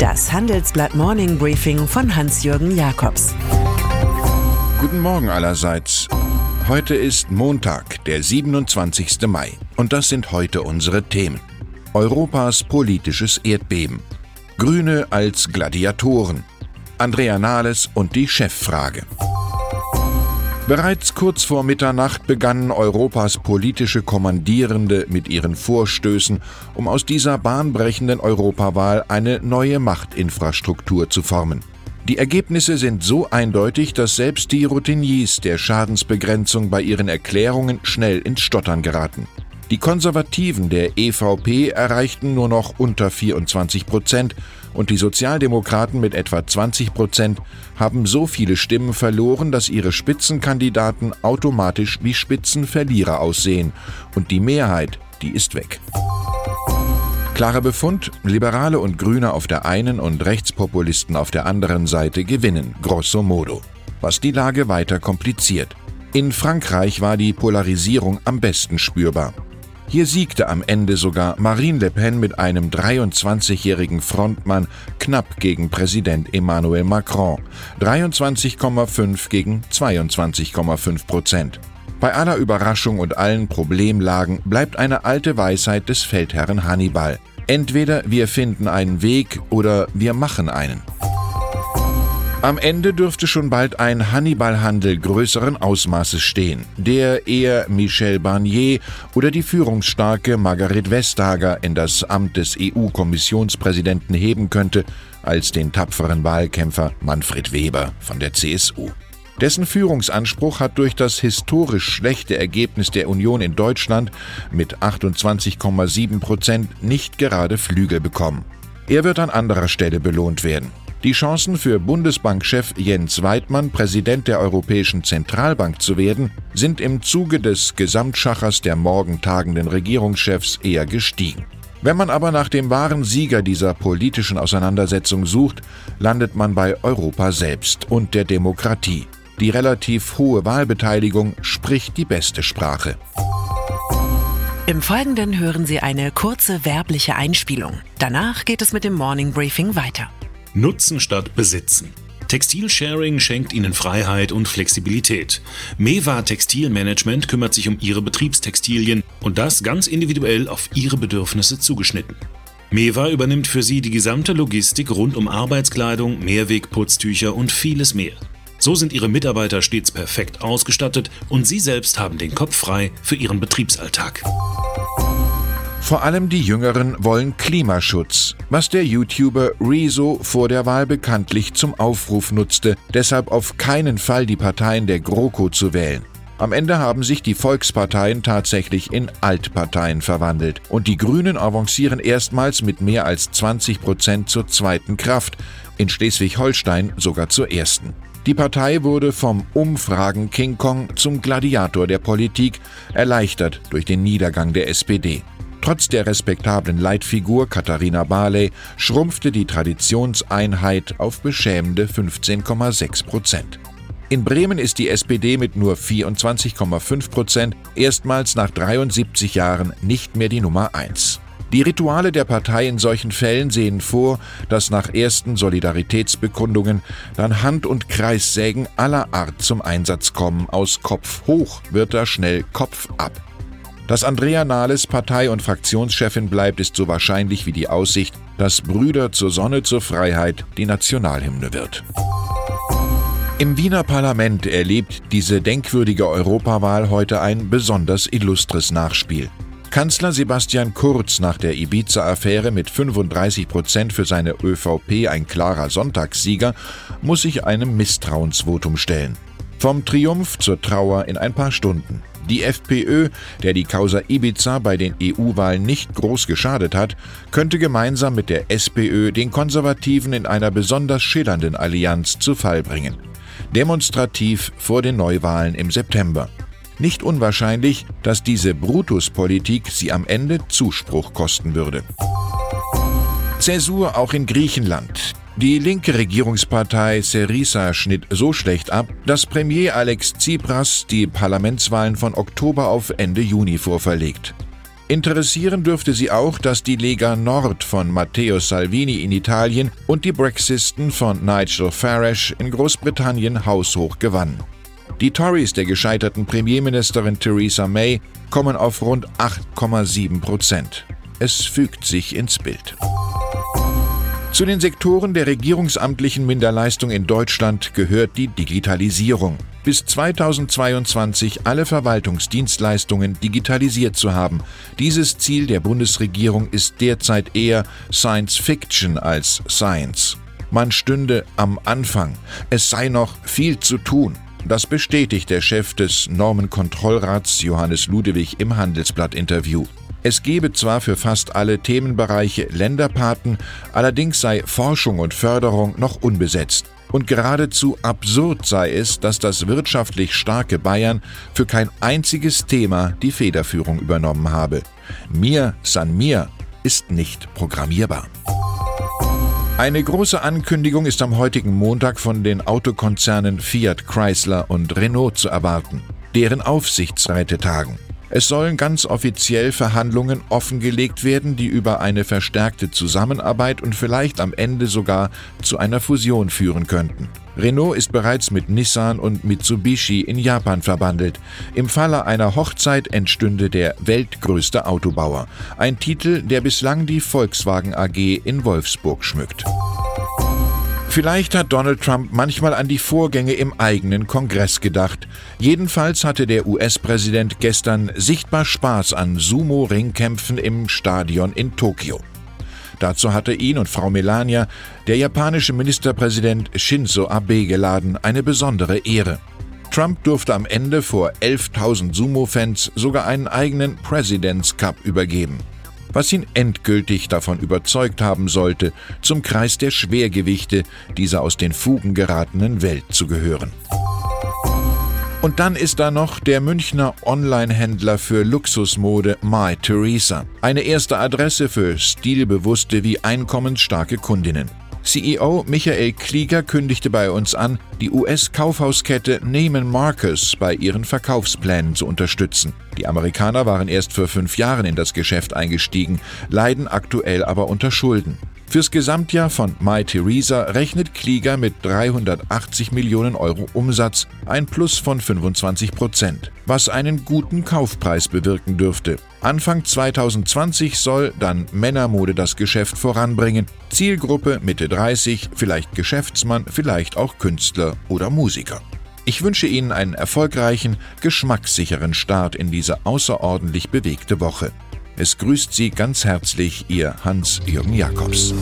Das Handelsblatt Morning Briefing von Hans-Jürgen Jakobs. Guten Morgen allerseits. Heute ist Montag, der 27. Mai. Und das sind heute unsere Themen. Europas politisches Erdbeben. Grüne als Gladiatoren. Andrea Nahles und die Cheffrage. Bereits kurz vor Mitternacht begannen Europas politische Kommandierende mit ihren Vorstößen, um aus dieser bahnbrechenden Europawahl eine neue Machtinfrastruktur zu formen. Die Ergebnisse sind so eindeutig, dass selbst die Routiniers der Schadensbegrenzung bei ihren Erklärungen schnell ins Stottern geraten. Die Konservativen der EVP erreichten nur noch unter 24 Prozent und die Sozialdemokraten mit etwa 20 Prozent haben so viele Stimmen verloren, dass ihre Spitzenkandidaten automatisch wie Spitzenverlierer aussehen. Und die Mehrheit, die ist weg. Klarer Befund, Liberale und Grüne auf der einen und Rechtspopulisten auf der anderen Seite gewinnen, grosso modo. Was die Lage weiter kompliziert. In Frankreich war die Polarisierung am besten spürbar. Hier siegte am Ende sogar Marine Le Pen mit einem 23-jährigen Frontmann knapp gegen Präsident Emmanuel Macron. 23,5 gegen 22,5 Prozent. Bei aller Überraschung und allen Problemlagen bleibt eine alte Weisheit des Feldherrn Hannibal. Entweder wir finden einen Weg oder wir machen einen. Am Ende dürfte schon bald ein Hannibal-Handel größeren Ausmaßes stehen, der eher Michel Barnier oder die führungsstarke Margaret Vestager in das Amt des EU-Kommissionspräsidenten heben könnte, als den tapferen Wahlkämpfer Manfred Weber von der CSU. Dessen Führungsanspruch hat durch das historisch schlechte Ergebnis der Union in Deutschland mit 28,7 Prozent nicht gerade Flügel bekommen. Er wird an anderer Stelle belohnt werden. Die Chancen für Bundesbankchef Jens Weidmann, Präsident der Europäischen Zentralbank zu werden, sind im Zuge des Gesamtschachers der morgen tagenden Regierungschefs eher gestiegen. Wenn man aber nach dem wahren Sieger dieser politischen Auseinandersetzung sucht, landet man bei Europa selbst und der Demokratie. Die relativ hohe Wahlbeteiligung spricht die beste Sprache. Im Folgenden hören Sie eine kurze werbliche Einspielung. Danach geht es mit dem Morning Briefing weiter. Nutzen statt Besitzen. Textilsharing schenkt Ihnen Freiheit und Flexibilität. Mewa Textilmanagement kümmert sich um Ihre Betriebstextilien und das ganz individuell auf Ihre Bedürfnisse zugeschnitten. Mewa übernimmt für Sie die gesamte Logistik rund um Arbeitskleidung, Mehrwegputztücher und vieles mehr. So sind Ihre Mitarbeiter stets perfekt ausgestattet und Sie selbst haben den Kopf frei für Ihren Betriebsalltag. Vor allem die Jüngeren wollen Klimaschutz, was der YouTuber Rezo vor der Wahl bekanntlich zum Aufruf nutzte, deshalb auf keinen Fall die Parteien der GroKo zu wählen. Am Ende haben sich die Volksparteien tatsächlich in Altparteien verwandelt und die Grünen avancieren erstmals mit mehr als 20 Prozent zur zweiten Kraft, in Schleswig-Holstein sogar zur ersten. Die Partei wurde vom Umfragen King Kong zum Gladiator der Politik, erleichtert durch den Niedergang der SPD. Trotz der respektablen Leitfigur Katharina Barley schrumpfte die Traditionseinheit auf beschämende 15,6 Prozent. In Bremen ist die SPD mit nur 24,5 Prozent erstmals nach 73 Jahren nicht mehr die Nummer 1. Die Rituale der Partei in solchen Fällen sehen vor, dass nach ersten Solidaritätsbekundungen dann Hand- und Kreissägen aller Art zum Einsatz kommen. Aus Kopf hoch wird da schnell Kopf ab. Dass Andrea Nahles Partei- und Fraktionschefin bleibt, ist so wahrscheinlich wie die Aussicht, dass Brüder zur Sonne zur Freiheit die Nationalhymne wird. Im Wiener Parlament erlebt diese denkwürdige Europawahl heute ein besonders illustres Nachspiel. Kanzler Sebastian Kurz nach der Ibiza-Affäre mit 35 Prozent für seine ÖVP ein klarer Sonntagssieger, muss sich einem Misstrauensvotum stellen. Vom Triumph zur Trauer in ein paar Stunden. Die FPÖ, der die Causa Ibiza bei den EU-Wahlen nicht groß geschadet hat, könnte gemeinsam mit der SPÖ den Konservativen in einer besonders schillernden Allianz zu Fall bringen. Demonstrativ vor den Neuwahlen im September. Nicht unwahrscheinlich, dass diese Brutuspolitik sie am Ende Zuspruch kosten würde. Zäsur auch in Griechenland. Die linke Regierungspartei Syriza schnitt so schlecht ab, dass Premier Alex Tsipras die Parlamentswahlen von Oktober auf Ende Juni vorverlegt. Interessieren dürfte sie auch, dass die Lega Nord von Matteo Salvini in Italien und die Brexisten von Nigel Farage in Großbritannien haushoch gewannen. Die Tories der gescheiterten Premierministerin Theresa May kommen auf rund 8,7 Prozent. Es fügt sich ins Bild. Zu den Sektoren der regierungsamtlichen Minderleistung in Deutschland gehört die Digitalisierung. Bis 2022 alle Verwaltungsdienstleistungen digitalisiert zu haben. Dieses Ziel der Bundesregierung ist derzeit eher Science Fiction als Science. Man stünde am Anfang. Es sei noch viel zu tun. Das bestätigt der Chef des Normenkontrollrats Johannes Ludewig im Handelsblatt-Interview. Es gebe zwar für fast alle Themenbereiche Länderpaten, allerdings sei Forschung und Förderung noch unbesetzt. Und geradezu absurd sei es, dass das wirtschaftlich starke Bayern für kein einziges Thema die Federführung übernommen habe. Mir san mir ist nicht programmierbar. Eine große Ankündigung ist am heutigen Montag von den Autokonzernen Fiat Chrysler und Renault zu erwarten. Deren Aufsichtsräte tagen. Es sollen ganz offiziell Verhandlungen offengelegt werden, die über eine verstärkte Zusammenarbeit und vielleicht am Ende sogar zu einer Fusion führen könnten. Renault ist bereits mit Nissan und Mitsubishi in Japan verbandelt. Im Falle einer Hochzeit entstünde der weltgrößte Autobauer, ein Titel, der bislang die Volkswagen AG in Wolfsburg schmückt. Vielleicht hat Donald Trump manchmal an die Vorgänge im eigenen Kongress gedacht. Jedenfalls hatte der US-Präsident gestern sichtbar Spaß an Sumo-Ringkämpfen im Stadion in Tokio. Dazu hatte ihn und Frau Melania der japanische Ministerpräsident Shinzo Abe geladen, eine besondere Ehre. Trump durfte am Ende vor 11.000 Sumo-Fans sogar einen eigenen President's Cup übergeben was ihn endgültig davon überzeugt haben sollte, zum Kreis der Schwergewichte dieser aus den Fugen geratenen Welt zu gehören. Und dann ist da noch der Münchner Online-Händler für Luxusmode My Theresa. Eine erste Adresse für stilbewusste wie einkommensstarke Kundinnen. CEO Michael Klieger kündigte bei uns an, die US-Kaufhauskette Neiman Marcus bei ihren Verkaufsplänen zu unterstützen. Die Amerikaner waren erst vor fünf Jahren in das Geschäft eingestiegen, leiden aktuell aber unter Schulden. Fürs Gesamtjahr von My Theresa rechnet Klieger mit 380 Millionen Euro Umsatz, ein Plus von 25 Prozent, was einen guten Kaufpreis bewirken dürfte. Anfang 2020 soll dann Männermode das Geschäft voranbringen. Zielgruppe Mitte 30, vielleicht Geschäftsmann, vielleicht auch Künstler oder Musiker. Ich wünsche Ihnen einen erfolgreichen, geschmackssicheren Start in diese außerordentlich bewegte Woche. Es grüßt Sie ganz herzlich Ihr Hans-Jürgen Jakobs.